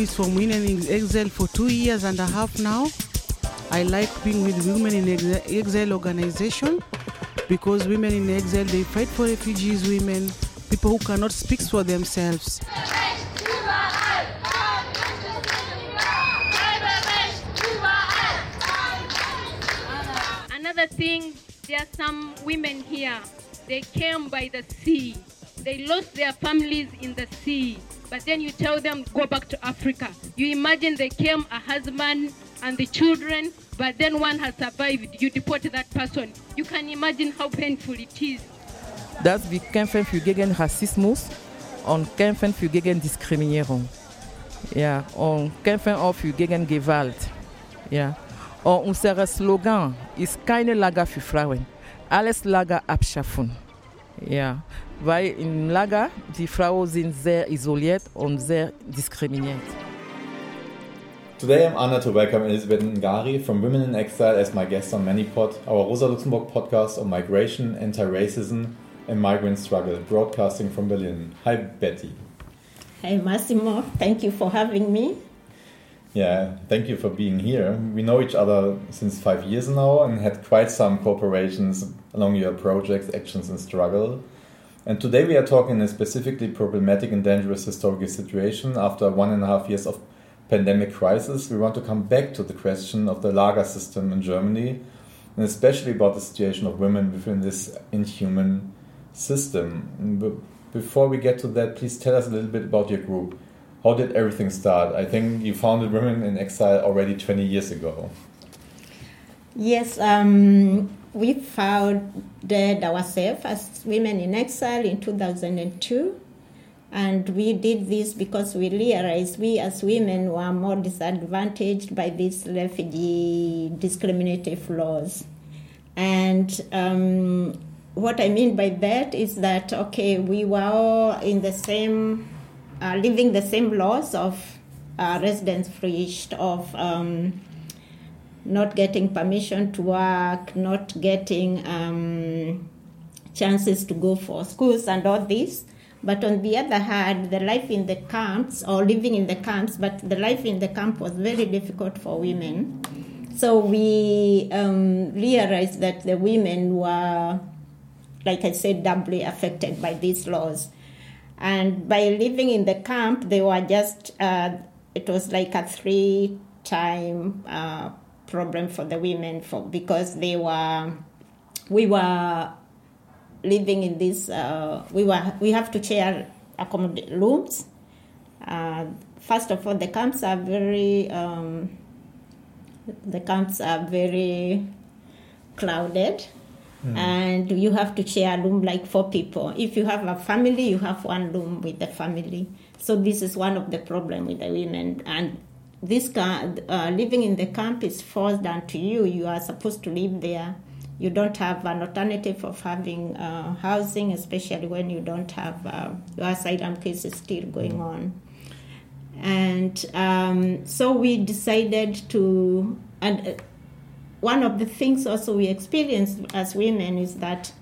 activist from Women in Exile for two years and a half now. I like being with Women in Exile organization because Women in Exile, they fight for refugees women, people who cannot speak for themselves. Another thing, there are some women here, they came by the sea. They lost their families in the sea. But then you tell them, go back to Africa. You imagine they came, a husband and the children, but then one has survived. You deport that person. You can imagine how painful it is. dass wir kämpfen für gegen Rassismus und kämpfen für gegen Diskriminierung. Ja, und kämpfen auch für gegen Gewalt. Ja. Und unser Slogan ist keine Lager für Frauen, alles Lager abschaffen. Ja, weil im Lager die Frauen sind sehr isoliert und sehr diskriminiert. Today I'm honored to welcome Elizabeth Ngari from Women in Exile as my guest on ManyPod, our Rosa Luxemburg podcast on migration, anti-racism and migrant struggle, broadcasting from Berlin. Hi Betty. Hi Massimo, thank you for having me. Yeah, thank you for being here. We know each other since five years now and had quite some cooperations along your projects, actions, and struggle. And today we are talking a specifically problematic and dangerous historical situation after one and a half years of pandemic crisis. We want to come back to the question of the Lager system in Germany, and especially about the situation of women within this inhuman system. Before we get to that, please tell us a little bit about your group. How did everything start? I think you founded Women in Exile already 20 years ago. Yes, um, we founded ourselves as Women in Exile in 2002. And we did this because we realized we as women were more disadvantaged by these refugee discriminative laws. And um, what I mean by that is that, okay, we were all in the same, uh, living the same laws of uh, Residenzpflicht, of um, not getting permission to work, not getting um, chances to go for schools and all this. But on the other hand, the life in the camps, or living in the camps, but the life in the camp was very difficult for women. So we um, realized that the women were, like I said, doubly affected by these laws. And by living in the camp, they were just, uh, it was like a three time uh, problem for the women for because they were, we were living in this uh, we were we have to share accommodate rooms. Uh, first of all the camps are very um, the camps are very crowded. Mm. and you have to share a room like four people. If you have a family you have one room with the family. So this is one of the problem with the women. And this uh, living in the camp is forced onto you. You are supposed to live there. You don't have an alternative of having uh, housing, especially when you don't have uh, your asylum case is still going on. And um, so we decided to, and uh, one of the things also we experienced as women is that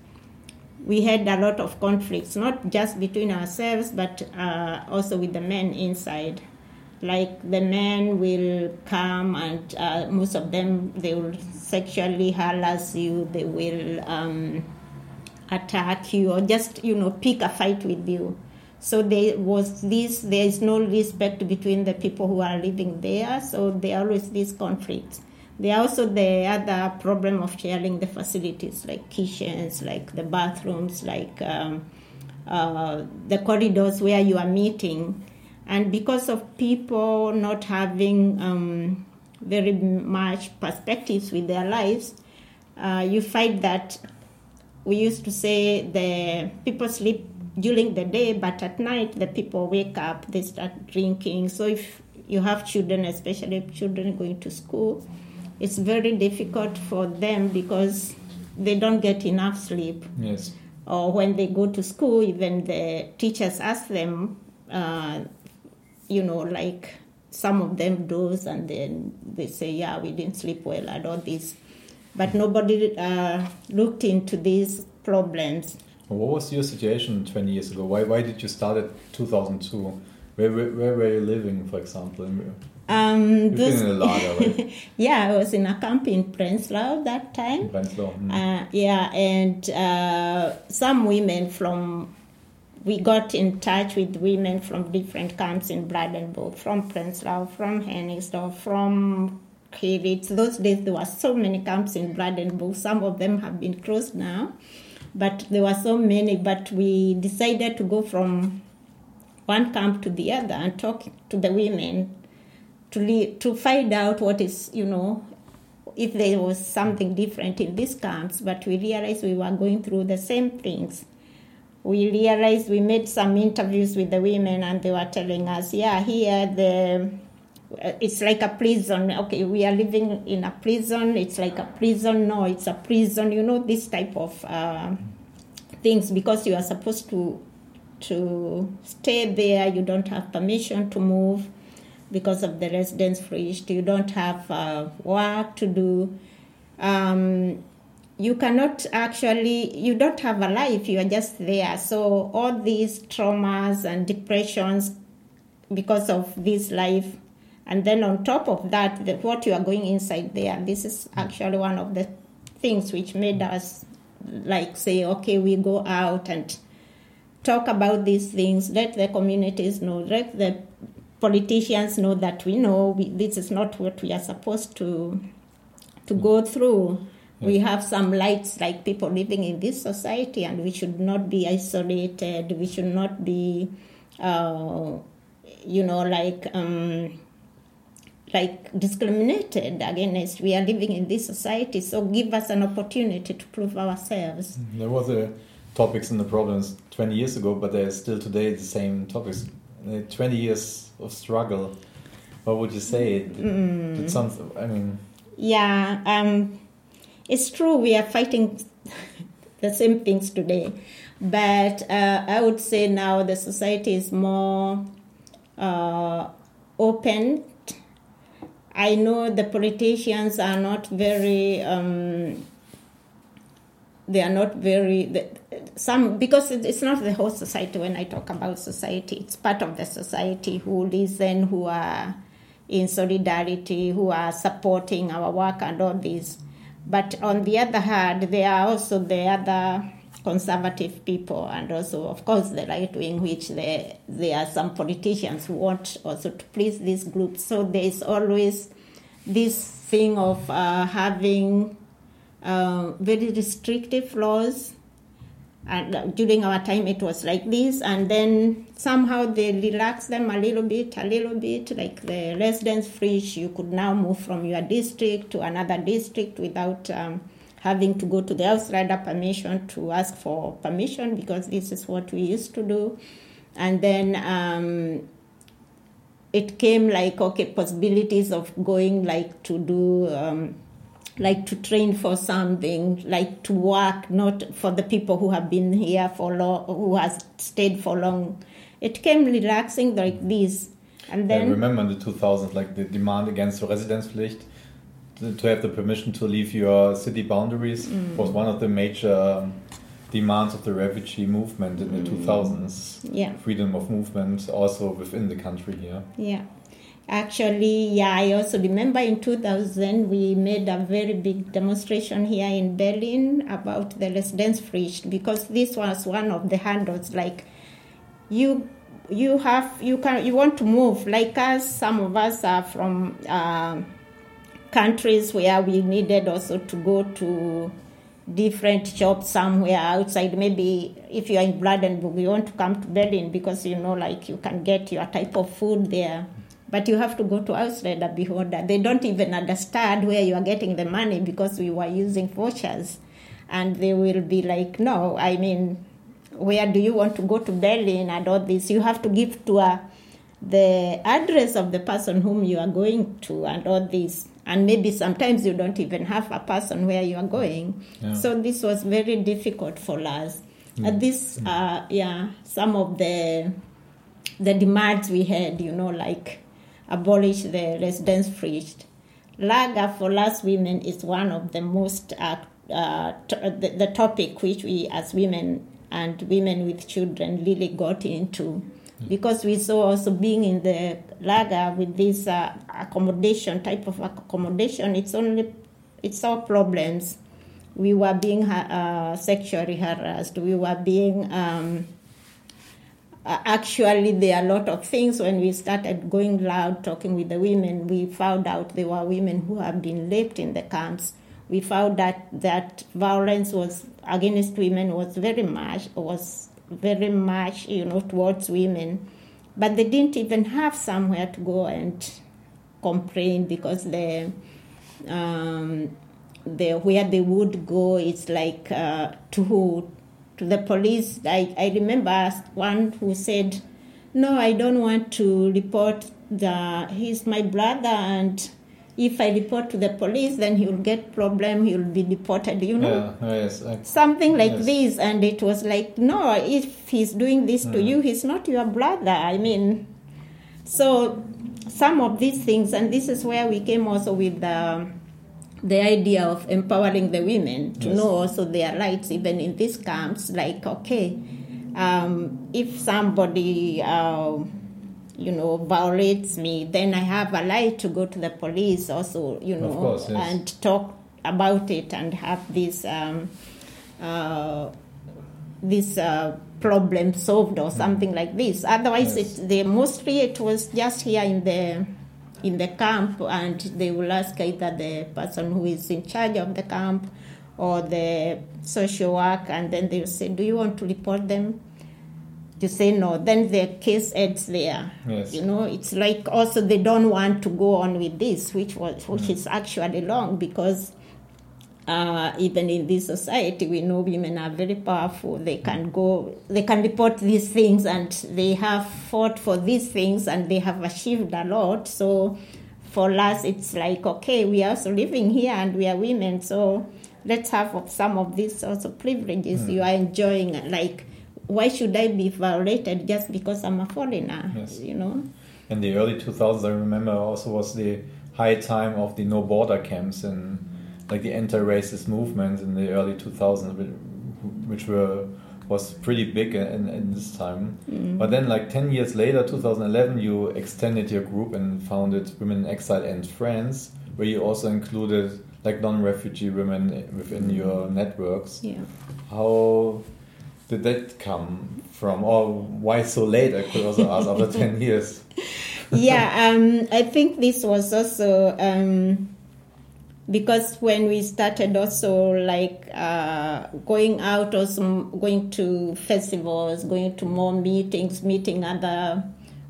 we had a lot of conflicts, not just between ourselves, but uh, also with the men inside like the men will come and uh, most of them they will sexually harass you they will um, attack you or just you know pick a fight with you. So there was this there is no respect between the people who are living there so there always these conflicts. There are also the other problem of sharing the facilities like kitchens like the bathrooms like um, uh, the corridors where you are meeting and because of people not having um, very much perspectives with their lives, uh, you find that we used to say the people sleep during the day, but at night the people wake up, they start drinking. So if you have children, especially children going to school, it's very difficult for them because they don't get enough sleep. Yes. Or when they go to school, even the teachers ask them, uh, you know, like some of them doze and then they say, yeah, we didn't sleep well and all this. But nobody uh, looked into these problems. What was your situation 20 years ago? Why, why did you start at 2002 Where, where, where were you living, for example? Um, You've those- been in a lager, right? yeah, I was in a camp in Prenzlau that time. Prenzlau. mm. Uh, yeah, and uh, some women from, we got in touch with women from different camps in Brandenburg, from Prenzlau, from Hennigsdorf, from Kyritz. Those days there were so many camps in Brandenburg. Some of them have been closed now, but there were so many. But we decided to go from one camp to the other and talk to the women to to find out what is you know if there was something different in these camps, but we realized we were going through the same things. We realized we made some interviews with the women, and they were telling us, "Yeah, here the uh, it's like a prison. Okay, we are living in a prison. It's like a prison. No, it's a prison. You know this type of uh, things because you are supposed to to stay there. You don't have permission to move." because of the Residenzpflicht. You don't have uh, work to do. Um, you cannot actually, you don't have a life, you are just there. So, all these traumas and depressions because of this life. And then on top of that, the, what you are going inside there, this is actually one of the things which made us like say, okay, we go out and talk about these things, let the communities know, let the politicians know that we know we, this is not what we are supposed to to go through. We have some lights like people living in this society, and we should not be isolated. We should not be, uh, you know, like um, like discriminated against. We are living in this society, so give us an opportunity to prove ourselves. There was a topics and the problems 20 years ago, but they're still today the same topics. Uh, 20 years of struggle. What would you say? Did, did some, I mean, Yeah, um, it's true. We are fighting the same things today, but uh, I would say now the society is more uh, open. I know the politicians are not very. Um, they are not very some because it's not the whole society when i talk about society it's part of the society who listen who are in solidarity who are supporting our work and all this but on the other hand there are also the other conservative people and also of course the right wing which there, there are some politicians who want also to please these groups so there is always this thing of uh, having uh, very restrictive laws. And uh, during our time, it was like this, and then somehow they relaxed them a little bit, a little bit. Like the Residenzpflicht, you could now move from your district to another district without um, having to go to the outsider permission to ask for permission because this is what we used to do. And then um, it came like okay possibilities of going like to do um, like to train for something like to work not for the people who have been here for long who has stayed for long it came relaxing like this and I then remember in the 2000s, like the demand against the Residenzpflicht to to have the permission to leave your city boundaries Mm. was one of the major um, demands of the refugee movement in the 2000s. Mm. yeah Freedom of movement also within the country here. Yeah. Actually, yeah, I also remember in 2000 we made a very big demonstration here in Berlin about the Residenzpflicht because this was one of the handles like you you have you can you want to move like us some of us are from uh, countries where we needed also to go to different shops somewhere outside. Maybe if you are in Brandenburg, you want to come to Berlin because you know, like you can get your type of food there. But you have to go to Ausländer Behörde. They don't even understand where you are getting the money because we were using vouchers. And they will be like, no, I mean, where do you want to go to Berlin and all this? You have to give to a, the address of the person whom you are going to and all this. And maybe sometimes you don't even have a person where you are going. Yeah. So this was very difficult for us. Uh, and this, mm. uh, yeah, some of the the demands we had, you know, like abolish the Residenzpflicht. Lager for us women is one of the most uh, uh, t- the, the topic which we as women and women with children really got into. Because we saw also being in the lager with this uh, accommodation type of accommodation it's only it's our problems. We were being uh, sexually harassed. We were being um, uh, actually there are a lot of things when we started going loud talking with the women we found out there were women who have been raped in the camps we found that that violence was against women was very much was very much, you know, towards women. But they didn't even have somewhere to go and complain because the, um, the where they would go is like uh, to to the police. I, I remember one who said, "No, I don't want to report the he's my brother and." if I report to the police, then he will get problem. He will be deported. You know, yeah, yes, I, something like yes. this. And it was like, no, if he's doing this to Mm. you, he's not your brother. I mean, so some of these things, and this is where we came also with the the idea of empowering the women to Yes. know also their rights, even in these camps. Like, okay, um, if somebody. Uh, you know, violates me, then I have a right to go to the police also, you know, course, yes. and talk about it and have this um, uh, this uh, problem solved or something like this. Otherwise, Yes. it, they mostly it was just here in the in the camp, and they will ask either the person who is in charge of the camp or the social work, and then they will say, "Do you want to report them?" To say no, then the case ends there. Yes. You know, it's like also they don't want to go on with this, which was which mm. is actually long because uh, even in this society, we know women are very powerful. They can go, they can report these things, and they have fought for these things, and they have achieved a lot. So, for us, it's like okay, we are also living here, and we are women, so let's have some of these also privileges you are enjoying. Like, why should I be violated just because I'm a foreigner? Yes. You know. in the early 2000s, I remember also was the high time of the no border camps and like the anti-racist movement in the early 2000s, which, which were was pretty big in, in this time. But then, like 10 years later, 2011, you extended your group and founded Women in Exile and Friends, where you also included like non-refugee women within your networks. Yeah. How did that come from, or why so late? I could also ask after 10 years. yeah, um, I think this was also um, because when we started also like uh, going out, also going to festivals, going to more meetings, meeting other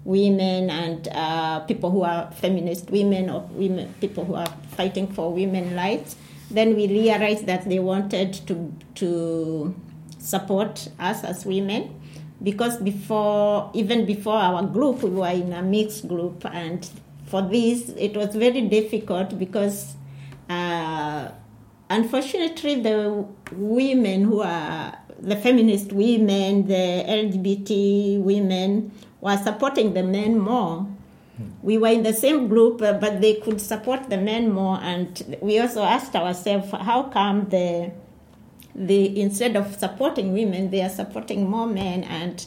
women and uh, people who are feminist women or women, people who are fighting for women rights. Then we realized that they wanted to to support us as women because before even before our group we were in a mixed group and for this it was very difficult because uh, unfortunately the women who are the feminist women the lgbt women were supporting the men more. We were in the same group uh, but they could support the men more and we also asked ourselves how come the the instead of supporting women, they are supporting more men, and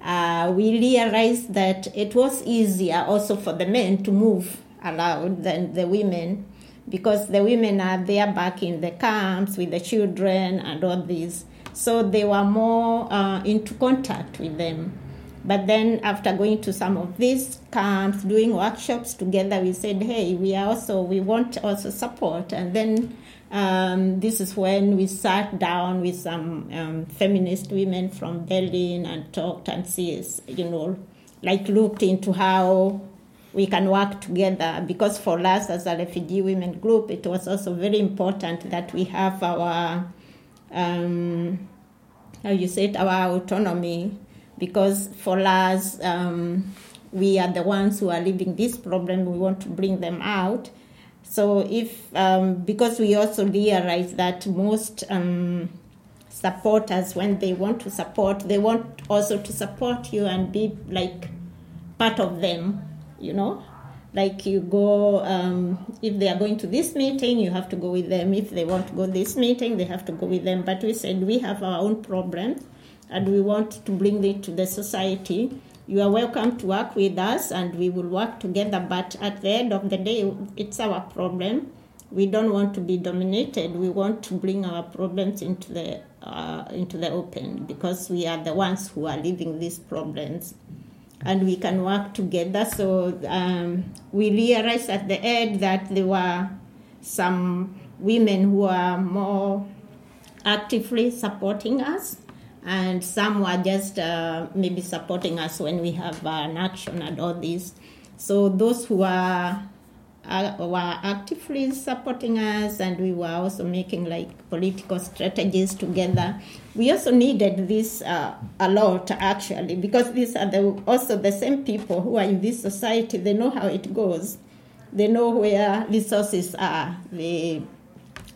uh, we realized that it was easier also for the men to move around than the women, because the women are there back in the camps with the children and all this, so they were more uh, into contact with them. But then after going to some of these camps, doing workshops together, we said, hey, we are also we want also support, and then um, this is when we sat down with some um, feminist women from Berlin and talked and see, you know, like looked into how we can work together. Because for us as a refugee women group, it was also very important that we have our, um, how you say it, our autonomy. Because for us, um, we are the ones who are living this problem. We want to bring them out. So if um, because we also realize that most um, supporters, when they want to support, they want also to support you and be like part of them. You know, like you go um, if they are going to this meeting, you have to go with them. If they want to go this meeting, they have to go with them. But we said we have our own problems, and we want to bring it to the society. you are welcome to work with us and we will work together. But at the end of the day, it's our problem. We don't want to be dominated. We want to bring our problems into the uh, into the open because we are the ones who are living these problems, and we can work together. So um, we realized at the end that there were some women who are more actively supporting us and some were just uh, maybe supporting us when we have an action and all this. So those who are uh, were actively supporting us, and we were also making like political strategies together. We also needed this uh, a lot actually because these are the, also the same people who are in this society. They know how it goes. They know where resources are. They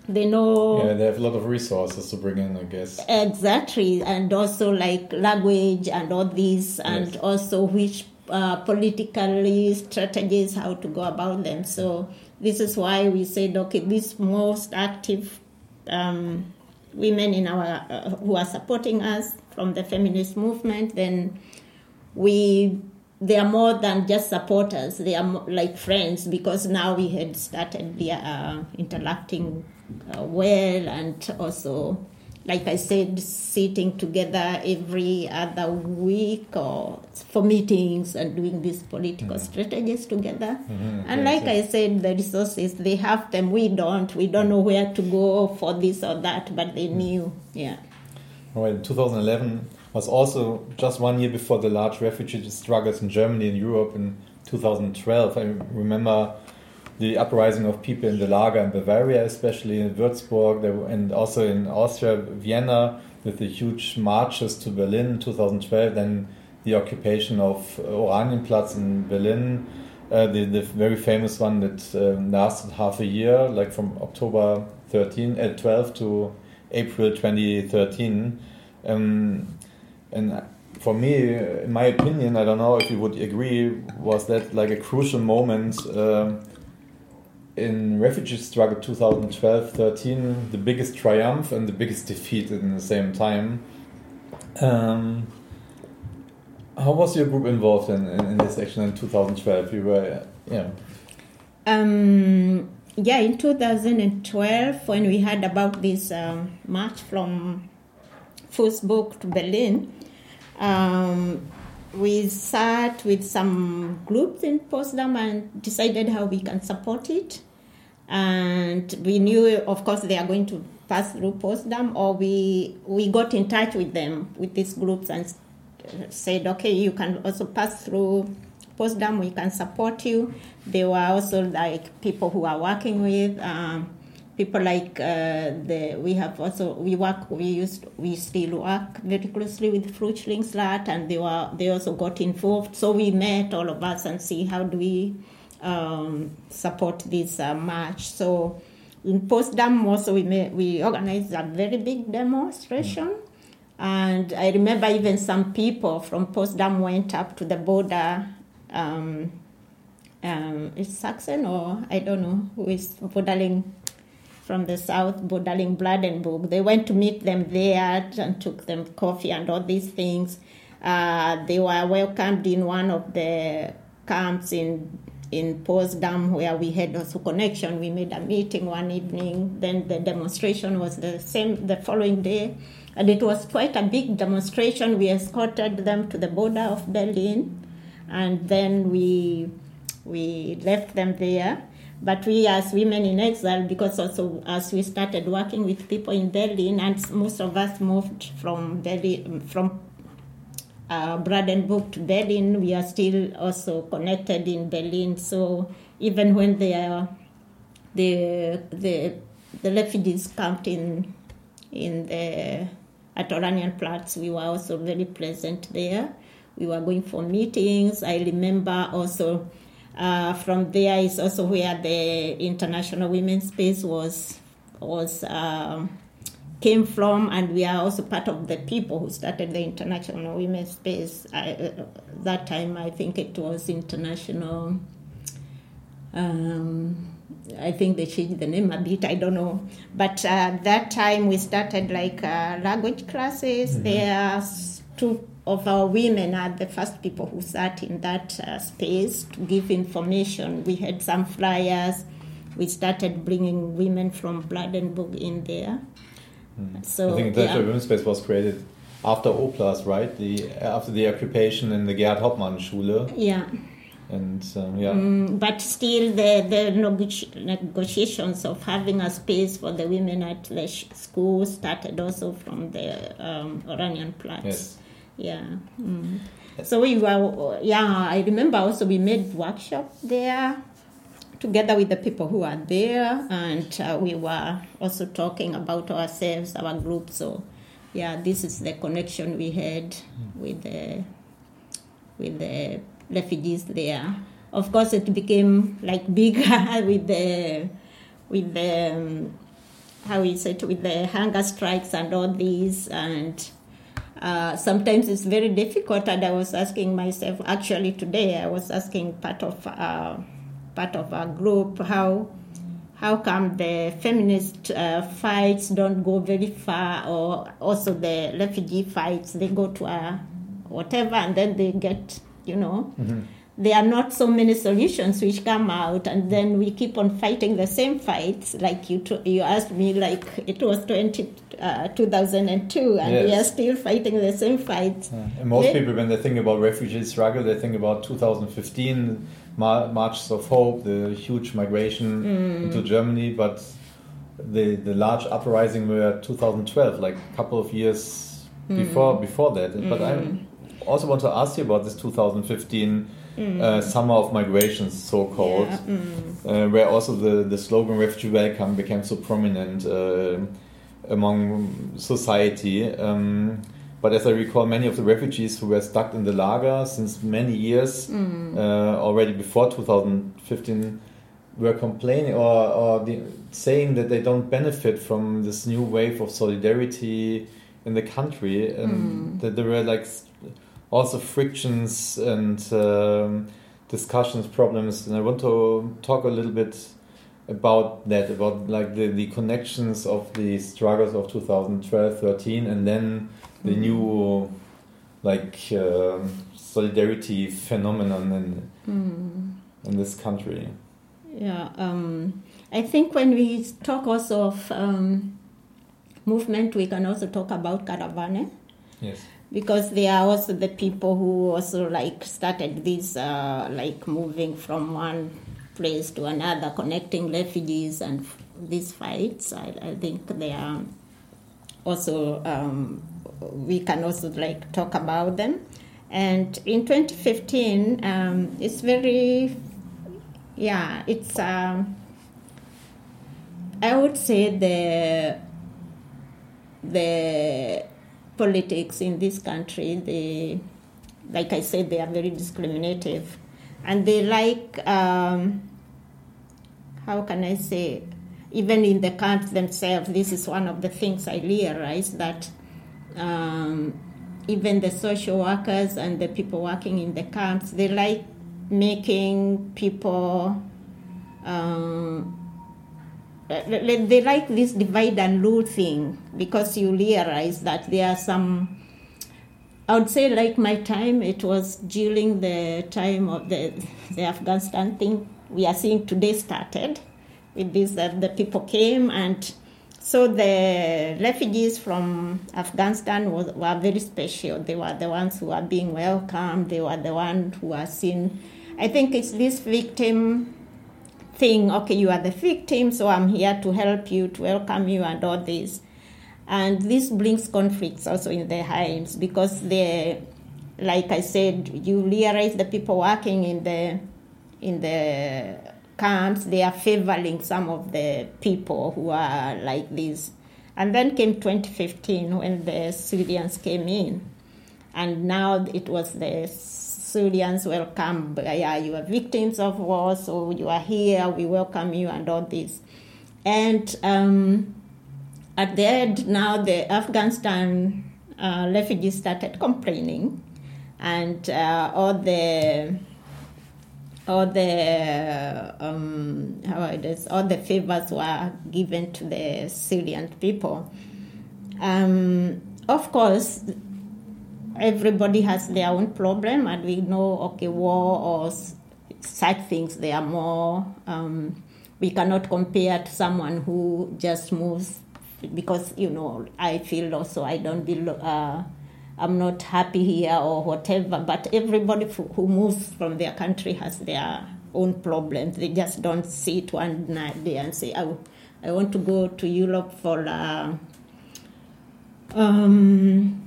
they know Yeah, they have a lot of resources to bring in, I guess. exactly and also like language and all this and Yes. also which uh, politically strategies how to go about them so this is why we said okay these most active um, women in our uh, who are supporting us from the feminist movement then we they are more than just supporters. They are mo- like friends because now we had started the, uh, interacting uh, well and also like i said sitting together every other week or for meetings and doing these political mm-hmm. strategies together. Mm-hmm. And like i said the resources they have them. We don't. We don't know where to go for this or that but they mm-hmm. knew. Yeah. Right, 2011 was also just one year before the large refugee struggles in Germany and Europe in 2012. I remember the uprising of people in the Lager in Bavaria, especially in Würzburg, and also in Austria, Vienna, with the huge marches to Berlin in 2012, then the occupation of uh, Oranienplatz in Berlin, uh, the, the very famous one that um, lasted half a year, like from October 13, uh, 12 to April 2013. Um, and for me, in my opinion, I don't know if you would agree, was that like a crucial moment um in refugee struggle 2012-13, the biggest triumph and the biggest defeat in the same time. Um, how was your group involved in, in, in this action in 2012? You were, yeah. Um, yeah, in 2012, when we heard about this um, march from Würzburg to Berlin, um, we sat with some groups in Potsdam and decided how we can support it. And we knew, of course, they are going to pass through Potsdam, or we we got in touch with them with these groups and said, okay, you can also pass through Potsdam, we can support you. There were also like people who are working with um, people like uh, the we have also we work we used we still work very closely with Flüchtlingsrat and they were they also got involved. So we met all of us and see how do we um, support this uh, march. So in Potsdam also we we organized a very big demonstration. And I remember even some people from Potsdam went up to the border. Um, um, is Saxon or I don't know who is bordering from the south, bordering Brandenburg. They went to meet them there and took them coffee and all these things. Uh, they were welcomed in one of the camps in in Potsdam where we had also connection. We made a meeting one evening. Then the demonstration was the same the following day, and it was quite a big demonstration. We escorted them to the border of Berlin, and then we we left them there. But we, as women in exile, because also as we started working with people in Berlin, and most of us moved from Berlin, from uh, Brandenburg to Berlin, we are still also connected in Berlin. So even when they are the the the refugees camped in in the at Oranienplatz, we were also very present there. We were going for meetings. I remember also uh, from there is also where the International Women's Space was was um, came from, and we are also part of the people who started the International Women's Space. I, uh, that time, I think it was International. Um, I think they changed the name a bit. I don't know, but uh, that time we started like uh, language classes there s- two of our women are the first people who sat in that uh, space to give information. We had some flyers. We started bringing women from Brandenburg in there. So Hmm. I think the International Women's Space was created after O-Platz, right? The after the occupation in the Gerhart Hauptmann Schule, yeah. and um, yeah, Mm, but still, the, the negotiations of having a space for the women at the school started also from the um, Oranienplatz. yes, Yeah. Mm. So we were, yeah, I remember also we made workshop there together with the people who are there, and uh, we were also talking about ourselves, our group. So, yeah, this is the connection we had with the with the refugees there. Of course, it became like bigger with the with the um, how is it with the hunger strikes and all these and. Uh, sometimes it's very difficult, and I was asking myself. Actually, today I was asking part of uh, part of our group how how come the feminist uh, fights don't go very far, or also the refugee fights they go to a whatever, and then they get you know. There are not so many solutions which come out, and then we keep on fighting the same fights. Like you, t- you asked me, like it was 20, uh, 2002, and we are still fighting the same fights. and most Yeah. people when they think about refugee struggle, they think about 2015 Mar- marches of hope, the huge migration Mm. into Germany, but the the large uprising were 2012, like a couple of years Mm. before before that. But I also want to ask you about this 2015 uh, summer of migrations, so called, Mm. Yeah, mm. uh, where also the, the slogan "Refugee Welcome" became so prominent uh, among society. Um, but as I recall, many of the refugees who were stuck in the lager since many years, Mm. uh, already before 2015, were complaining or, or the, saying that they don't benefit from this new wave of solidarity in the country, and that there were like also frictions and um, discussions, problems. And I want to talk a little bit about that, about like the, the connections of the struggles of 2012, 13, and then the new like um solidarity phenomenon in in this country. Yeah, um, I think when we talk also of um, movement, we can also talk about Karawane Yes. Because they are also the people who also like started this uh, like moving from one place to another, connecting refugees and these fights. I, I think they are also um, we can also like talk about them. And in 2015, um, it's very yeah, it's um, I would say the the politics in this country, they like I said, they are very discriminative, and they like um, how can I say, even in the camps themselves, this is one of the things I realized that um, even the social workers and the people working in the camps, they like making people. Um, Uh, they they like this divide and rule thing because you realize that there are some I would say like my time it was during the time of the the Afghanistan thing we are seeing today started with this that the people came and so the refugees from Afghanistan was, were very special. They were the ones who were being welcomed. They were the ones who were seen. I think it's this victim thing. Okay, you are the victim, so I'm here to help you, to welcome you, and all this. And this brings conflicts also in the homes because they, like I said, you realize the people working in the in the camps they are favoring some of the people who are like this. And then came 2015 when the Syrians came in, and now it was the Syrians welcome. Yeah, you are victims of war, so you are here. We welcome you, and all this. And um, at the end, now the Afghanistan uh, refugees started complaining, and uh, all the all the um, how it is, all the favors were given to the Syrian people. Um, of course, everybody has their own problem, and we know okay, war or such things they are more. Um, we cannot compare to someone who just moves because you know I feel also I don't belong. Uh, I'm not happy here or whatever. But everybody who moves from their country has their own problems. They just don't sit one night day and say, "I, I want to go to Europe for." Uh, um,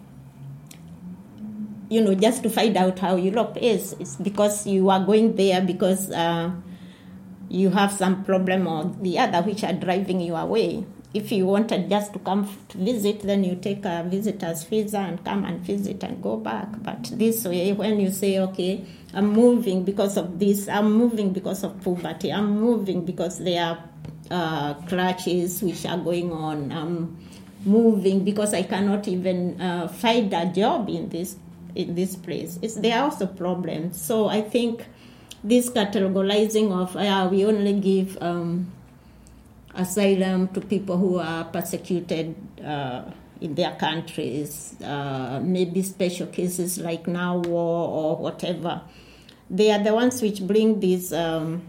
you know, just to find out how Europe is. It's because you are going there because uh, you have some problem or the other which are driving you away. If you wanted just to come to visit, then you take a visitor's visa and come and visit and go back. But this way, when you say, okay, I'm moving because of this, I'm moving because of poverty, I'm moving because there are uh, clutches which are going on, I'm moving because I cannot even uh, find a job in this in this place. It's, there are also problems. So I think this categorizing of uh, we only give um, asylum to people who are persecuted uh, in their countries, uh, maybe special cases like now war or whatever. They are the ones which bring these um,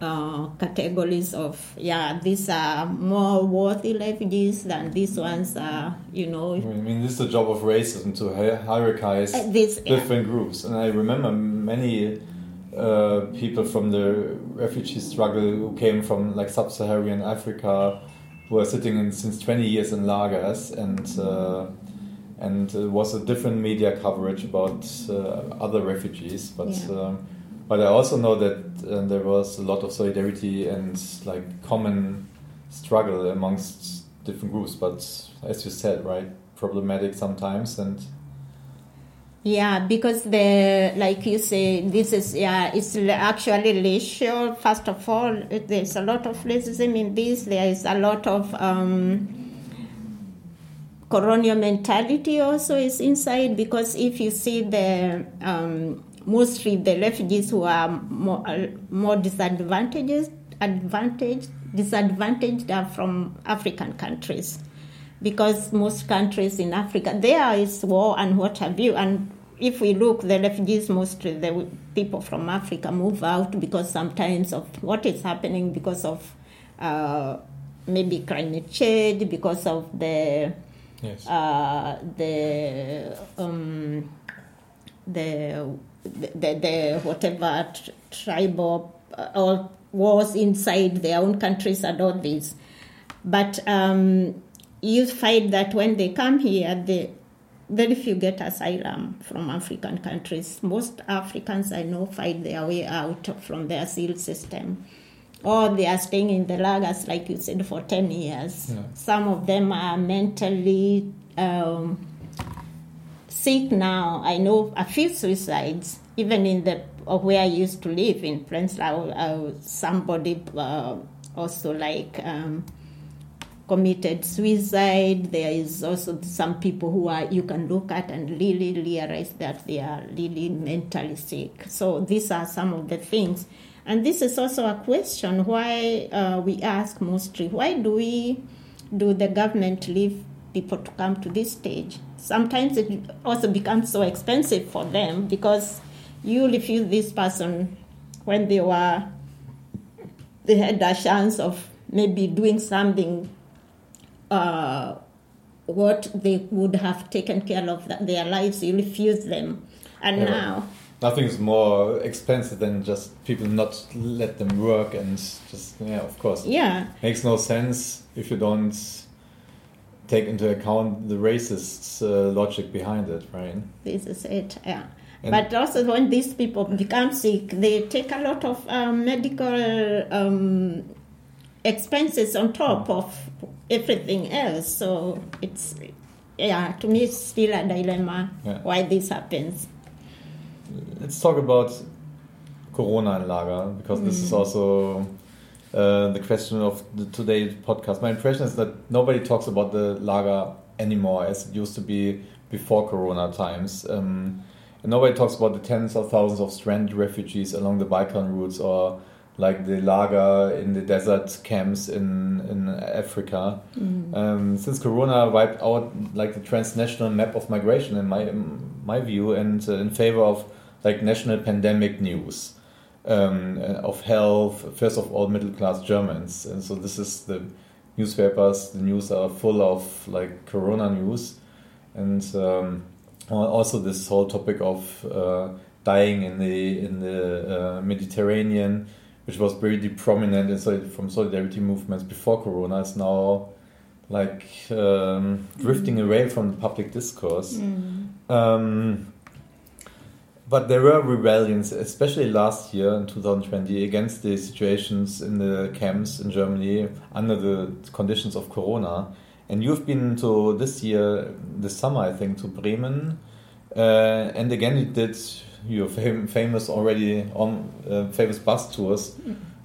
uh, categories of yeah, these are more worthy refugees than these ones are, you know. I mean, this is the job of racism to hierarchize Uh, this- yeah. different groups. And I remember many uh, people from the refugee struggle who came from like sub-Saharan Africa, who are sitting in since 20 years in lagers, and uh, and uh, was a different media coverage about uh, other refugees, but. Yeah. Um, but I also know that uh, there was a lot of solidarity and like common struggle amongst different groups. But as you said, right, problematic sometimes, and Yeah, because the like you say, this is yeah, it's actually racial. First of all, there's a lot of racism in this. There is a lot of um, colonial mentality also is inside because if you see the um, mostly the refugees who are more uh, more disadvantaged advantaged disadvantaged are from African countries. Because most countries in Africa there is war and what have you and if we look the refugees mostly the people from Africa move out because sometimes of what is happening because of uh, maybe climate change because of the yes, uh, the um, the the, the whatever tr- tribal uh, or wars inside their own countries and all this. But um, you find that when they come here, they very few get asylum from African countries. Most Africans I know find their way out from the asylum system. Or they are staying in the lagers, like you said, for 10 years. Yeah. Some of them are mentally um, sick now. I know a few suicides, even in the where I used to live in Prenzlau. Somebody uh, also like um, committed suicide. There is also some people who are you can look at and really realize that they are really mentally sick. So these are some of the things. And this is also a question why uh, we ask mostly why do we do the government leave people to come to this stage? Sometimes it also becomes so expensive for them because you refuse this person when they were they had a chance of maybe doing something uh, what they would have taken care of their lives you refuse them and Yeah. now nothing is more expensive than just people not let them work and just yeah, of course, yeah makes no sense if you don't take into account the racist uh, logic behind it, right? this is it yeah And- but also when these people become sick they take a lot of um, medical um, expenses on top of everything else so it's yeah to me it's still a dilemma Yeah. why this happens Let's talk about Corona in Lager because this is also uh, the question of the today's podcast. My impression is that nobody talks about the Lager anymore as it used to be before Corona times. Um, and nobody talks about the tens of thousands of stranded refugees along the Balkan routes or like the lager in the desert camps in in Africa. Um, since Corona wiped out like the transnational map of migration, in my in my view, and uh, in favor of like national pandemic news um, uh, of health. First of all, middle class Germans, and so this is the newspapers. The news are full of like Corona news, and um, also this whole topic of uh, dying in the in the uh, Mediterranean, which was pretty prominent in, from solidarity movements before Corona, is now like um, drifting away from the public discourse. Um, but there were rebellions, especially last year in 2020, against the situations in the camps in Germany under the conditions of Corona. And you've been to this year, this summer, I think, to Bremen. Uh, and again, you did your fam- famous already on uh, famous bus tours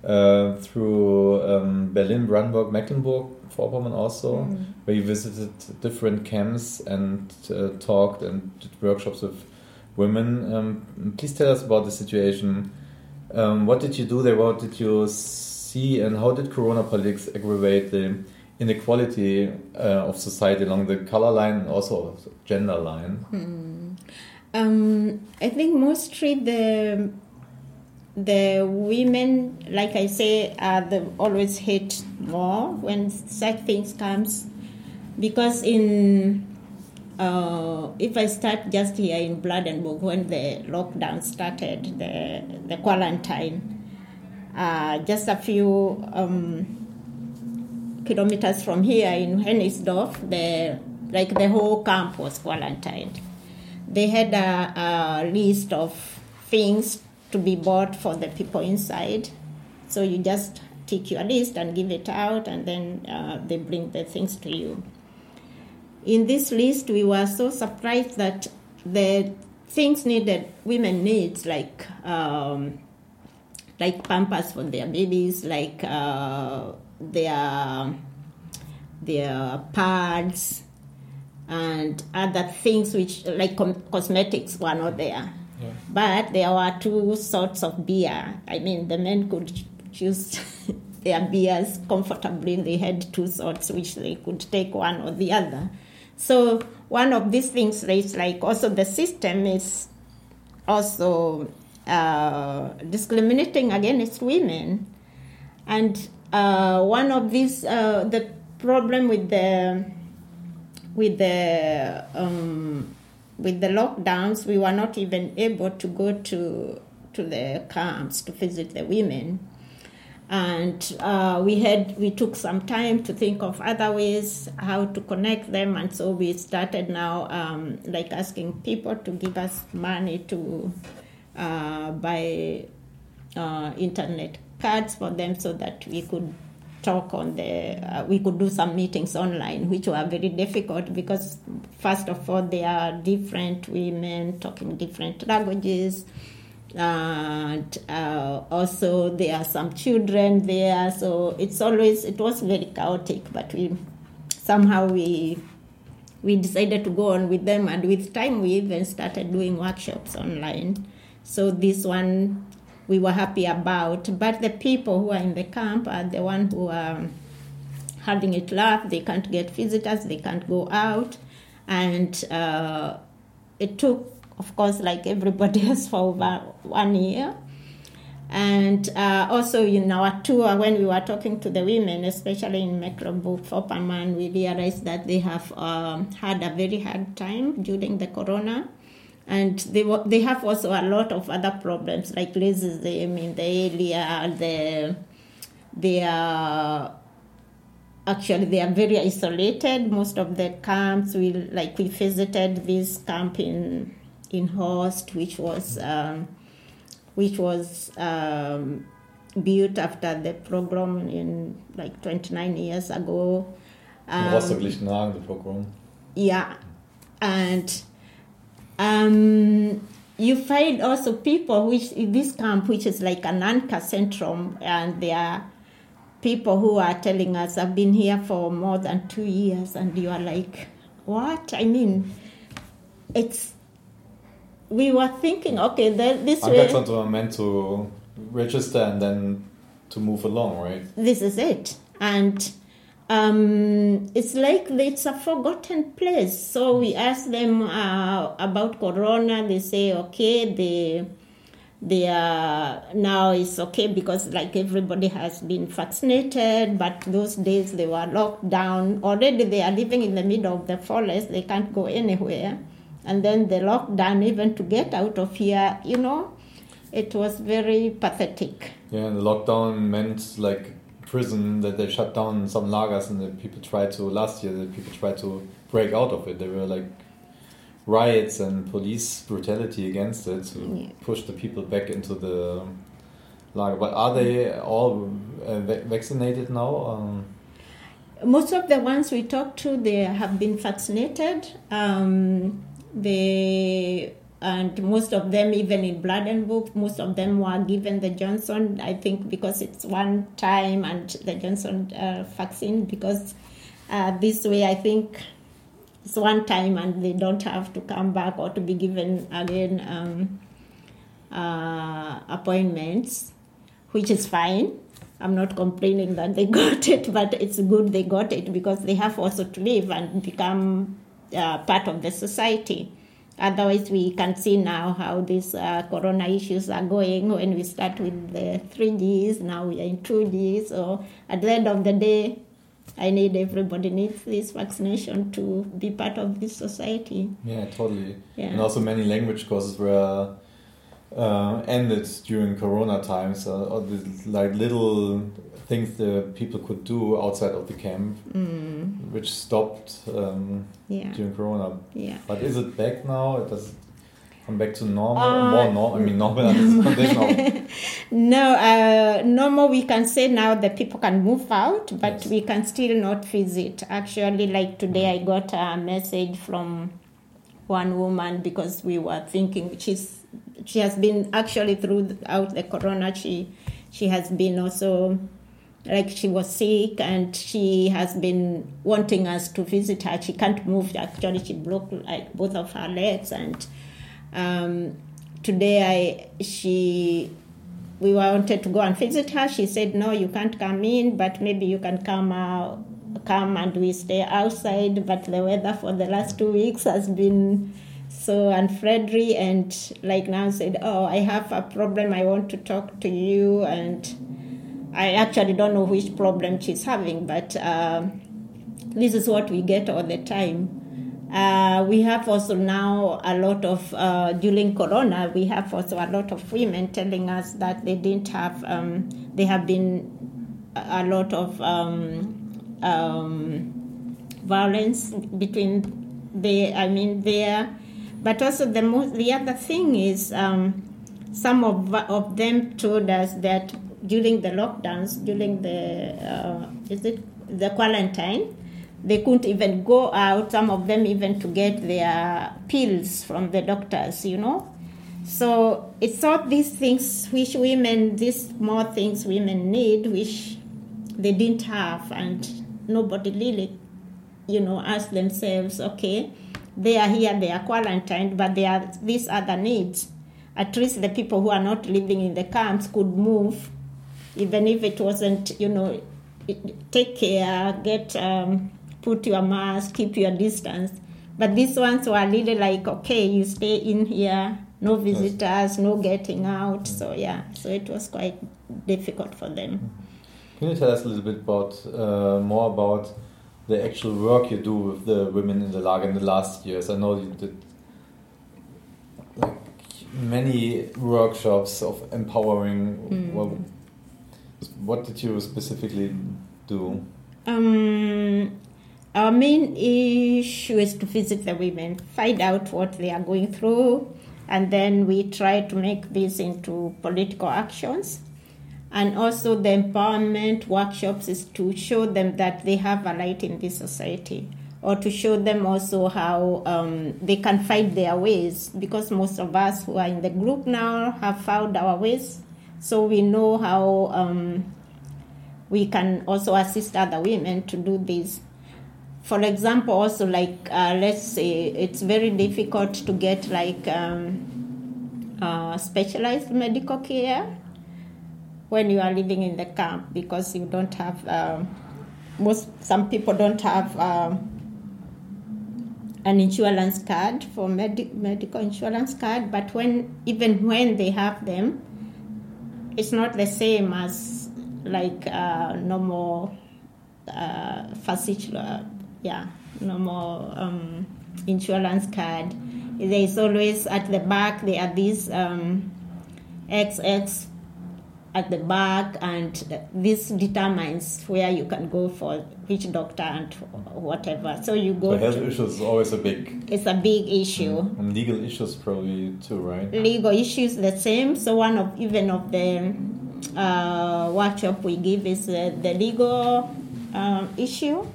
uh, through um, Berlin, Brandenburg, Mecklenburg, Vorpommern also, where you visited different camps and uh, talked and did workshops with women. Um, please tell us about the situation. Um, what did you do there? What did you see, and how did Corona politics aggravate the inequality uh, of society along the color line and also gender line? Um, I think mostly the the women, like I say, are the always hate more when such things comes, because in uh, if I start just here in Brandenburg when the lockdown started, the the quarantine, uh, just a few um, kilometers from here in Hennigsdorf, the like the whole camp was quarantined they had a, a list of things to be bought for the people inside. So you just take your list and give it out, and then uh, they bring the things to you. In this list, we were so surprised that the things needed, women needs like um, like pampers for their babies, like uh, their their pads, and other things which like com- cosmetics were not there. But there were two sorts of beer. I mean, the men could choose their beers comfortably. They had two sorts which they could take one or the other. So one of these things is like also the system is also uh, discriminating against women. And uh, one of these, uh, the problem with the with the um, with the lockdowns, we were not even able to go to to the camps to visit the women, and uh, we had we took some time to think of other ways how to connect them, and so we started now um, like asking people to give us money to uh, buy uh, internet cards for them so that we could talk on the uh, we could do some meetings online which were very difficult because first of all they are different women talking different languages and uh, also there are some children there so it's always it was very chaotic but we somehow we we decided to go on with them and with time we even started doing workshops online. So this one we were happy about but the people who are in the camp are the one who are having it rough they can't get visitors they can't go out. And uh, it took of course like everybody else for over one year and uh, also in our tour, when we were talking to the women, especially in Mecklenburg-Vorpommern, we realized that they have um, had a very hard time during the corona, and they they have also a lot of other problems like racism in the area. The they are actually they are very isolated. Most of the camps, we like we visited this camp in in Horst, which was. Um, which was um, built after the pogrom in like 29 years ago. In Um, Rostock-Lichtenhagen, the pogrom. yeah, and um, you find also people which in this camp, which is like an Ankerzentrum, and there are people who are telling us, "I've been here for more than two years," and you are like, "What?" I mean, it's. We were thinking, okay, there, this way. Ankerzentren are meant to register and then to move along, right? This is it. And um, it's like it's a forgotten place. So we ask them uh, about Corona. They say, okay, they they are now it's okay because like everybody has been vaccinated. But those days they were locked down. Already they are living in the middle of the forest. They can't go anywhere. And then the lockdown, even to get out of here, you know, it was very pathetic. Yeah, and the lockdown meant like prison that they shut down some lagers and the people tried to last year the people tried to break out of it. There were like riots and police brutality against it to Yeah. push the people back into the lager. But are they all uh, vaccinated now? Um, Most of the ones we talked to, they have been vaccinated. Um, they and most of them, even in Brandenburg, most of them were given the Johnson. I think because it's one time and the Johnson uh, vaccine. Because uh, this way, I think it's one time and they don't have to come back or to be given again um, uh, appointments, which is fine. I'm not complaining that they got it, but it's good they got it because they have also to live and become uh, part of the society. Otherwise, we can see now how these uh, corona issues are going when we start with the 3Gs, now we are in 2Gs. So at the end of the day, I need everybody needs this vaccination to be part of this society. yeah, totally. Yeah. And also many language courses were uh, ended during Corona times. Uh, or the, like little things the people could do outside of the camp, Mm, which stopped um, yeah, during Corona. yeah. But is it back now? Does it come back to normal? Uh, More normal? I mean, normal is conditional. No, uh, normal we can say now that people can move out, but Yes. we can still not visit. Actually, like today, I got a message from one woman because we were thinking she's she has been actually throughout the corona she she has been also like she was sick and she has been wanting us to visit her. She can't move. Actually she broke like both of her legs and um, today i she we wanted to go and visit her. She said no you can't come in but maybe you can come out come and we stay outside. But the weather for the last two weeks has been so unfriendly and like now said oh i have a problem. I want to talk to you. And i actually don't know which problem she's having but um, this is what we get all the time. Uh, we have also now a lot of uh, during corona we have also a lot of women telling us that they didn't have um, they have been a a lot of um, um, violence between the i mean there but also the most the other thing is um, some of, of them told us that during the lockdowns during the uh, is it the quarantine they couldn't even go out some of them even to get their pills from the doctors you know? So it's all these things which women these more things women need which they didn't have and nobody really you know ask themselves okay they are here they are quarantined but there are these other needs. At least the people who are not living in the camps could move even if it wasn't you know take care get um, put your mask keep your distance but these ones were really like okay you stay in here no visitors no getting out so yeah so it was quite difficult for them Can you tell us a little bit about uh, more about the actual work you do with the women in the lager in the last years? I know you did like many workshops of empowering. Mm. What did you specifically do? Um, our main issue is to visit the women, find out what they are going through, and then we try to make this into political actions. And also, the empowerment workshops is to show them that they have a light in this society, or to show them also how um, they can find their ways. Because most of us who are in the group now have found our ways, so we know how um, we can also assist other women to do this. For example, also like uh, let's say it's very difficult to get like um, uh, specialized medical care. when you are living in the camp because you don't have um, most some people don't have um, an insurance card for med- medical insurance card but when even when they have them it's not the same as like uh, normal uh, uh, yeah normal um, insurance card. There is always at the back there are these um, xx at the back and this determines where you can go for which doctor and whatever. So you go So health to- issues is always a big it's a big issue. And legal issues probably too, right? legal issues the same. So one of even of the uh, workshop we give is uh, the legal um, issue.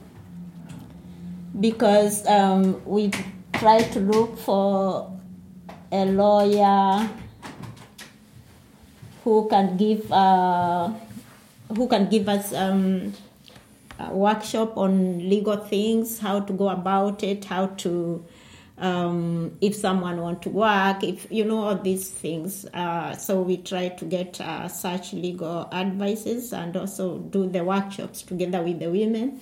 Because um, we try to look for a lawyer who can give uh, who can give us um, workshop on legal things, how to go about it, how to um, if someone want to work, if you know all these things. Uh, so we try to get uh, such legal advices and also do the workshops together with the women,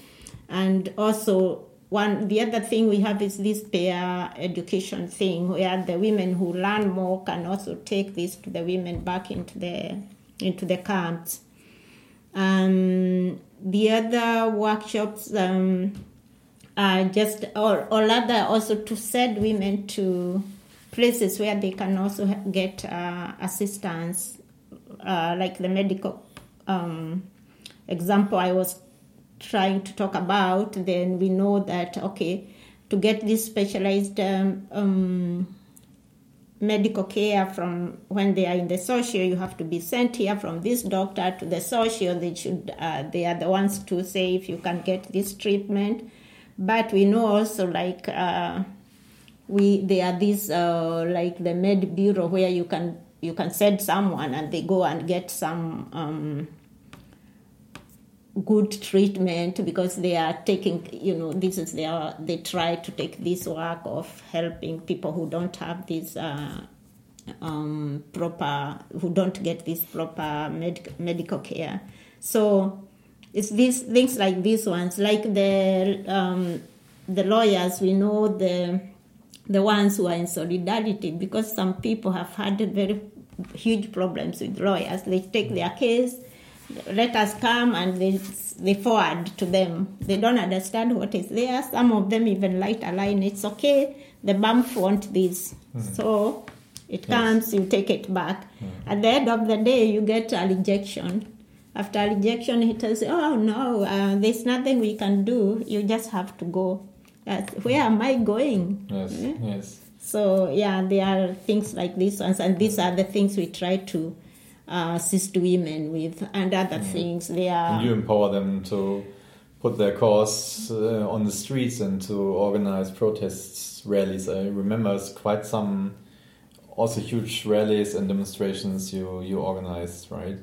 and also one the other thing we have is this peer education thing where the women who learn more can also take this to the women back into the into the camps. Um, the other workshops um, are just or, or rather also to send women to places where they can also get uh, assistance, uh, like the medical um, example I was trying to talk about. Then we know that okay, to get this specialized um, um, medical care from when they are in the social you have to be sent here from this doctor to the social they should uh, they are the ones to say if you can get this treatment. But we know also like uh, we there are these uh, like the med bureau where you can you can send someone and they go and get some um, good treatment because they are taking you know this is their they try to take this work of helping people who don't have this uh, um, proper who don't get this proper med- medical care. So it's these things like these ones like the um, the lawyers we know the the ones who are in solidarity because some people have had very huge problems with lawyers. They take their case let us come and they, they forward to them. They don't understand what is there. Some of them even light a line. It's okay. The BAMF want this. So it comes, you take it back. At the end of the day, you get a rejection. After rejection, he tells you, oh no, uh, there's nothing we can do. You just have to go. That's, where am I going? Yes, yes. So yeah, there are things like these ones, and these are the things we try to assist women with, and other things. They are And you empower them to put their cause uh, on the streets and to organize protests, rallies. I remember quite some also huge rallies and demonstrations you you organized, right?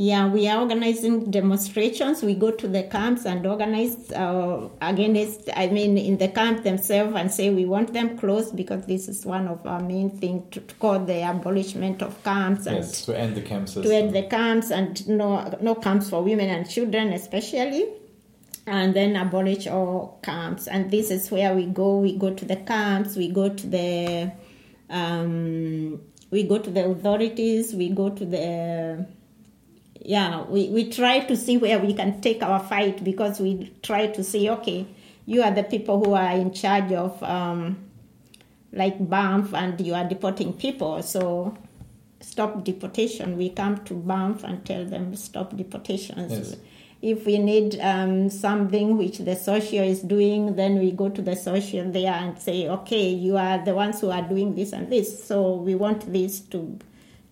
Yeah, we are organizing demonstrations. We go to the camps and organize uh, against, I mean, in the camp themselves and say we want them closed because this is one of our main things to, to call the abolishment of camps and Yes, to end the camp system. to end the camps and no, no camps for women and children especially and then abolish all camps and this is where we go we go to the camps we go to the um, we go to the authorities we go to the yeah we, we try to see where we can take our fight because we try to see okay you are the people who are in charge of um, like BAMF and you are deporting people. So stop deportation. We come to BAMF and tell them stop deportations Yes. if we need um, something which the social is doing then we go to the social there and say okay you are the ones who are doing this and this. So we want this to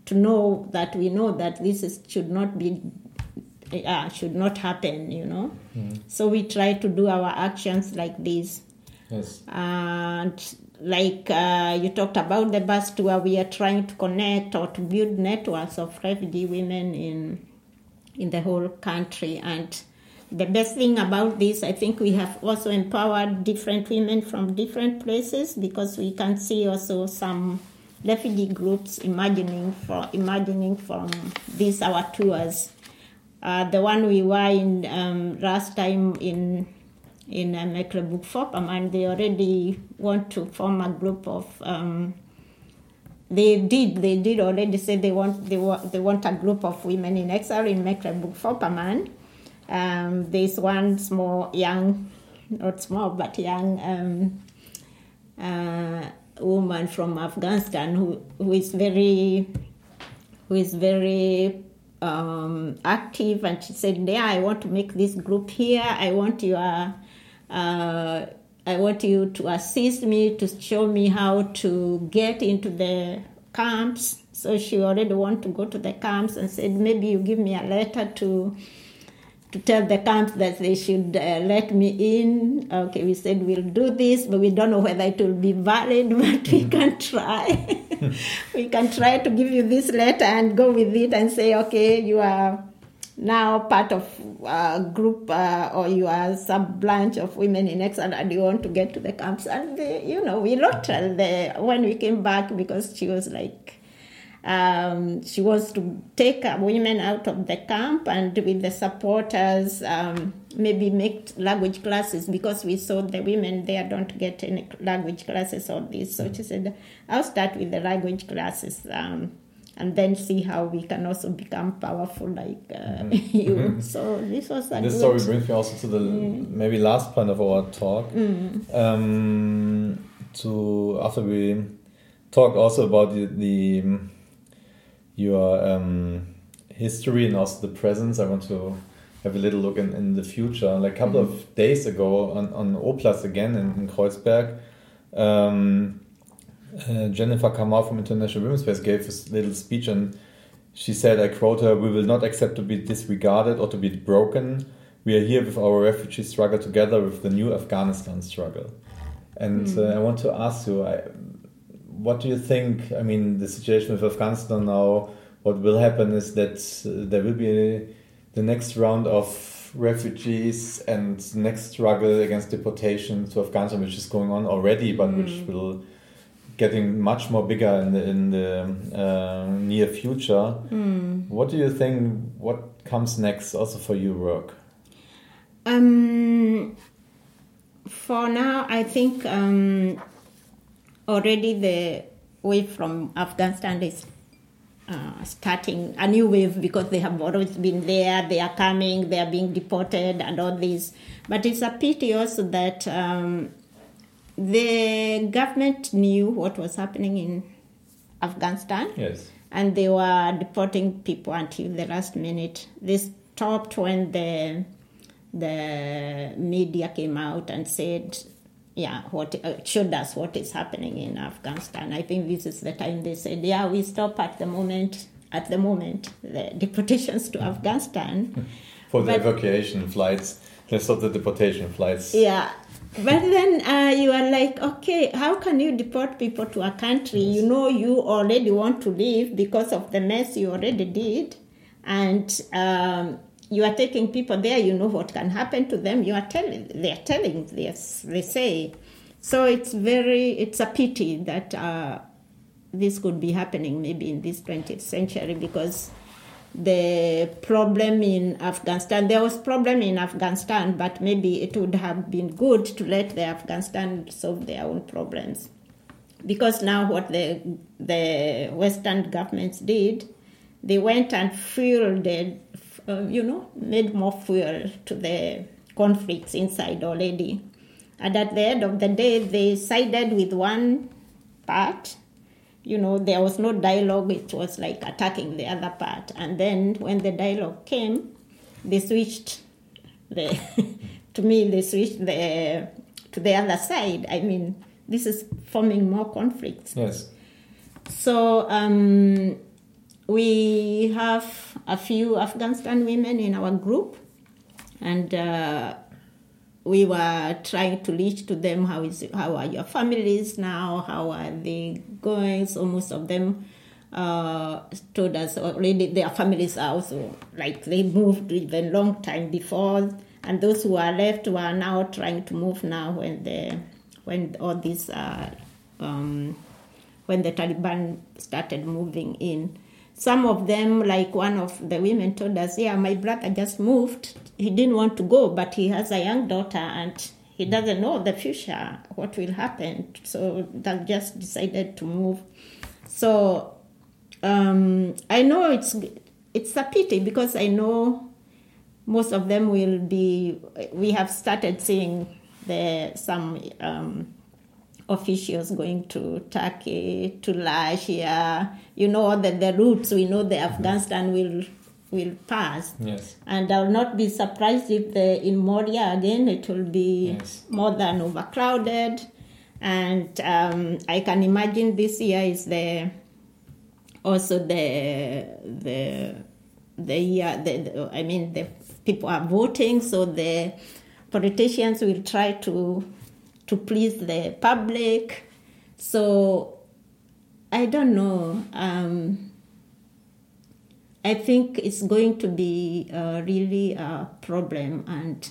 to know that we know that this is, should not be uh, should not happen you know? So we try to do our actions like this. Yes. and like uh, you talked about the bus tour we are trying to connect or to build networks of refugee women in in the whole country. And the best thing about this i think we have also empowered different women from different places because we can see also some refugee groups imagining for imagining from these our tours. Uh, the one we were in um, last time in in uh, Mecklenburg-Vorpommern, they already want to form a group of. Um, they did. They did already say they want. They want. They want a group of women in exile in Mecklenburg-Vorpommern. Um, there's one small young, not small but young um, uh, woman from Afghanistan who, who is very, who is very um, active, and she said, "Yeah, I want to make this group here. I want your." Uh, I want you to assist me to show me how to get into the camps. So she already want to go to the camps and said maybe you give me a letter to to tell the camps that they should uh, let me in. Okay, we said we'll do this, but we don't know whether it will be valid, but we can try. we can try to give you this letter and go with it and say, okay, you are now part of a group uh, or you are sub branch of women in exile and you want to get to the camps and they, you know we looked at the when we came back because she was like um, she wants to take women out of the camp and with the supporters um, maybe make language classes because we saw the women there don't get any language classes or this so she said i'll start with the language classes um, and then see how we can also become powerful like uh, Mm-hmm. you. So this was a This good. story brings me also to the maybe last point of our talk. Mm. Um, to after we talk also about the, the your um, history and also the presence, I want to have a little look in, in the future. Like a couple of days ago on on O-Platz again in, in Kreuzberg. Um, uh, Jennifer Kamau from International Women's Space gave this little speech and she said, I quote her, We will not accept to be disregarded or to be broken. We are here with our refugee struggle together with the new Afghanistan struggle. And uh, I want to ask you, I, what do you think? I mean, the situation with Afghanistan now, what will happen is that uh, there will be the next round of refugees and next struggle against deportation to Afghanistan, which is going on already, but which will getting much more bigger in the in the uh, near future. What do you think? What comes next, also for your work? Um, for now, I think um, already the wave from Afghanistan is uh, starting a new wave because they have always been there. They are coming. They are being deported and all this. But it's a pity also that um, the government knew what was happening in Afghanistan Yes. and they were deporting people until the last minute. They stopped when the the media came out and said, "Yeah, what uh, showed us what is happening in Afghanistan." I think this is the time they said, "Yeah, we stop at the moment." At the moment, the deportations to Afghanistan. For the But- evacuation flights, they stop the deportation flights. Yeah. But then uh, you are like, okay, how can you deport people to a country you know you already want to leave because of the mess you already did, and um, you are taking people there. You know what can happen to them. You are telling, they are telling this. They say, so it's very, it's a pity that uh, this could be happening maybe in this 20th century because the problem in Afghanistan. There was problem in Afghanistan, but maybe it would have been good to let the Afghanistan solve their own problems, because now what the the Western governments did, they went and the, uh, you know, made more fuel to the conflicts inside already, and at the end of the day, they sided with one part you know, there was no dialogue. It was like attacking the other part. And then when the dialogue came, they switched the, to me, they switched the, to the other side. I mean, this is forming more conflicts. Yes. So um, we have a few Afghanistan women in our group, and uh, we were trying to reach to them. How is how are your families now? How are they going? So most of them uh, told us already their families are also like they moved even long time before, and those who are left were now trying to move now when the when all these um, when the Taliban started moving in. Some of them, like one of the women told us, yeah, my brother just moved. He didn't want to go, but he has a young daughter and he doesn't know the future, what will happen. So they just decided to move. So um, I know it's it's a pity because I know most of them will be. We have started seeing the some um, officials going to Turkey, to Russia. You know that the routes we know the Afghanistan will will pass. Yes. And I'll not be surprised if the in Moria again it will be Yes. more than overcrowded. And um, I can imagine this year is the also the the the year the, the- I mean the people are voting, so the politicians will try to to please the public. So I don't know. Um, I think it's going to be uh, really a problem and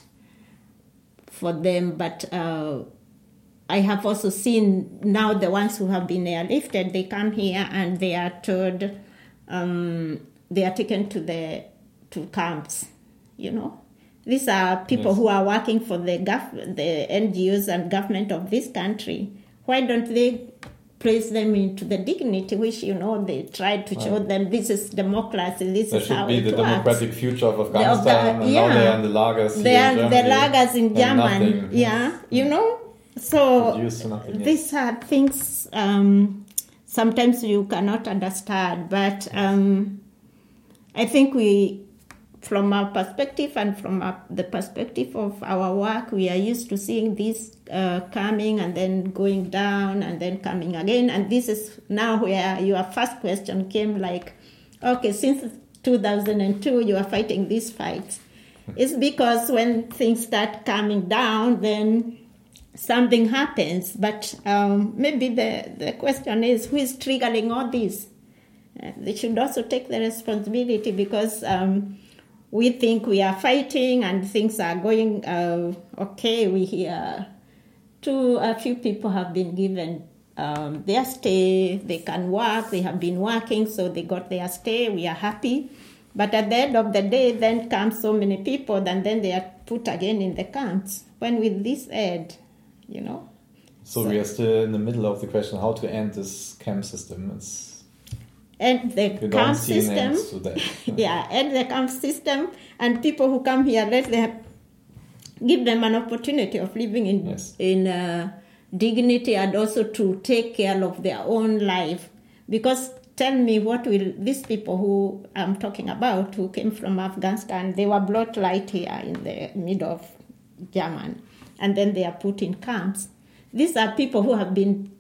for them. But uh, I have also seen now the ones who have been airlifted. They come here and they are told um, they are taken to the to camps. You know, these are people Yes. who are working for the gov- the NGOs and government of this country. Why don't they place them into the dignity which you know they tried to show them this is democracy this There is should how be it the works democratic future of The- Afghanistan, and now yeah. they are in the lagers. they are in the lagers in Germany yeah you know so Reduced nothing, yes. these are things um, sometimes you cannot understand but um, I think we from our perspective and from our, the perspective of our work, we are used to seeing this uh, coming and then going down and then coming again. And this is now where your first question came like, okay, since 2002, you are fighting these fights. It's because when things start coming down, then something happens. But um, maybe the, the question is who is triggering all this? Uh, they should also take the responsibility because um, we think we are fighting and things are going uh, okay. We hear two, a few people have been given um, their stay. They can work. They have been working, so they got their stay. We are happy. But at the end of the day, then come so many people, and then they are put again in the camps. When will this end? You know. So we are still in the middle of the question how to end this camp system. It's And the you camp system. end to that. yeah, and the camp system and people who come here, let them give them an opportunity of living in Yes. in uh, dignity and also to take care of their own life. Because tell me, what will these people who I'm talking about, who came from Afghanistan, they were brought right here in the middle of German, and then they are put in camps. These are people who have been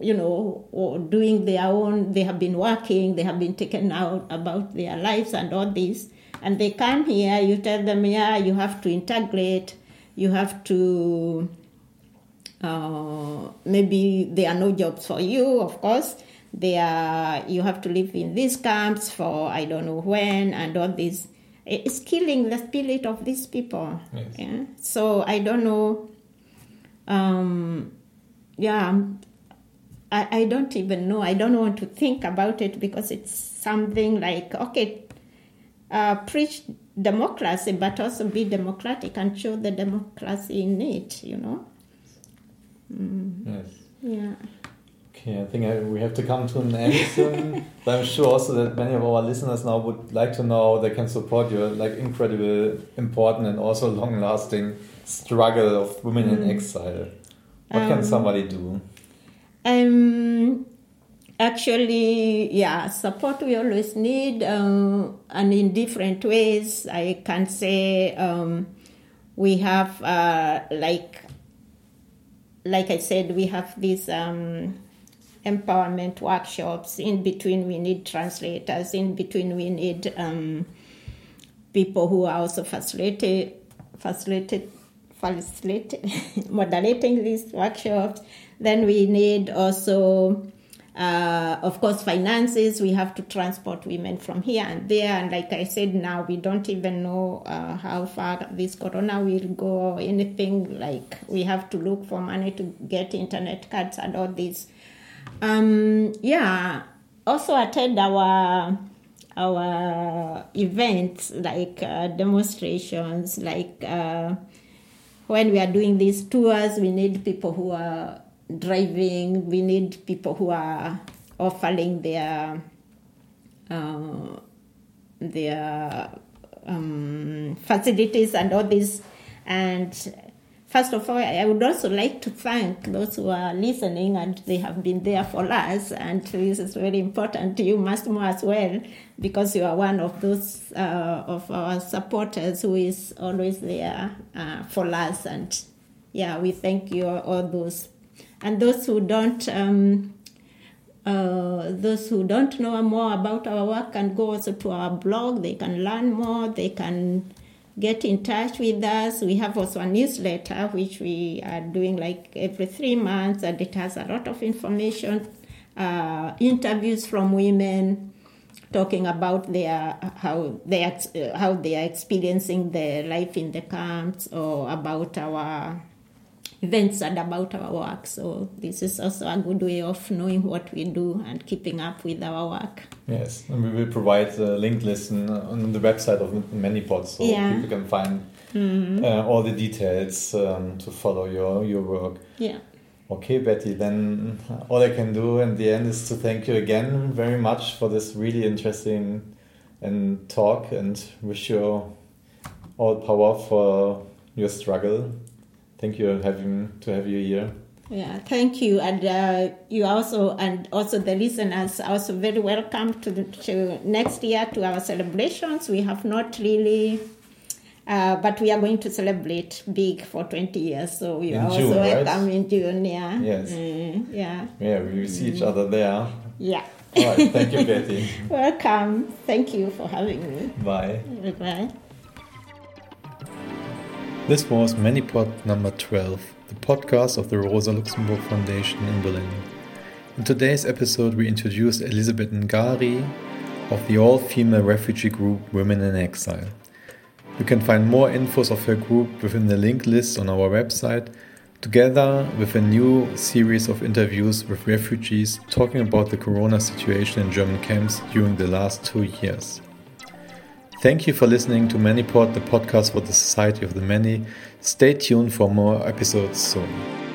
you know, or doing their own, they have been working, they have been taken out about their lives and all this. And they come here, you tell them, yeah, you have to integrate, you have to, uh, maybe there are no jobs for you, of course. They are, you have to live in these camps for I don't know when and all this. It's killing the spirit of these people. Yes. Yeah? So I don't know. Um, yeah, I, I don't even know. I don't want to think about it because it's something like, okay, uh, preach democracy, but also be democratic and show the democracy in it, you know? Yes. Yeah. Okay, I think I, we have to come to an end soon. but I'm sure also that many of our listeners now would like to know they can support your like incredible, important, and also long-lasting struggle of women in exile. What can Um, somebody do? Um, actually, yeah, support we always need, um, and in different ways. I can say um, we have, uh, like, like I said, we have these um, empowerment workshops. In between, we need translators. In between, we need um, people who are also facilitated, facilitated moderating these workshops. Then we need also, uh, of course, finances. We have to transport women from here and there. And like I said, now we don't even know uh, how far this corona will go or anything. Like we have to look for money to get internet cards and all this. Um, yeah. Also attend our our events like uh, demonstrations, like uh, when we are doing these tours, we need people who are driving. We need people who are offering their uh, their um, facilities and all this. And first of all, I would also like to thank those who are listening and they have been there for us. And this is very important. To you know as well because you are one of those uh, of our supporters who is always there uh, for us. And yeah, we thank you all those. And those who don't. Um, uh, those who don't know more about our work can go also to our blog. They can learn more. They can get in touch with us. We have also a newsletter which we are doing like every three months, and it has a lot of information, uh, interviews from women talking about their how they uh, how they are experiencing their life in the camps or about our events and about our work. So this is also a good way of knowing what we do and keeping up with our work. Yes, and we will provide a linked list on the website of Manypod, so Yeah. people can find uh, all the details um, to follow your your work. Yeah. Okay, Betty, then all I can do in the end is to thank you again very much for this really interesting and talk and wish you all power for your struggle. Thank you for having to have you here. Yeah, thank you, and uh, you also, and also the listeners also very welcome to, the, to next year to our celebrations. We have not really, uh, but we are going to celebrate big for twenty years. So we In are June, also right? welcome in June. Yeah. Yes. Mm, yeah. Yeah, we will see each other there. Yeah. All right, thank you, Betty. Welcome. Thank you for having me. Bye. Bye. This was ManyPod number 12, the podcast of the Rosa Luxemburg Foundation in Berlin. In today's episode, we introduced Elizabeth Ngari of the all female refugee group Women in Exile. You can find more infos of her group within the link list on our website, together with a new series of interviews with refugees talking about the corona situation in German camps during the last two years. Thank you for listening to ManyPod, the podcast for the Society of the Many. Stay tuned for more episodes soon.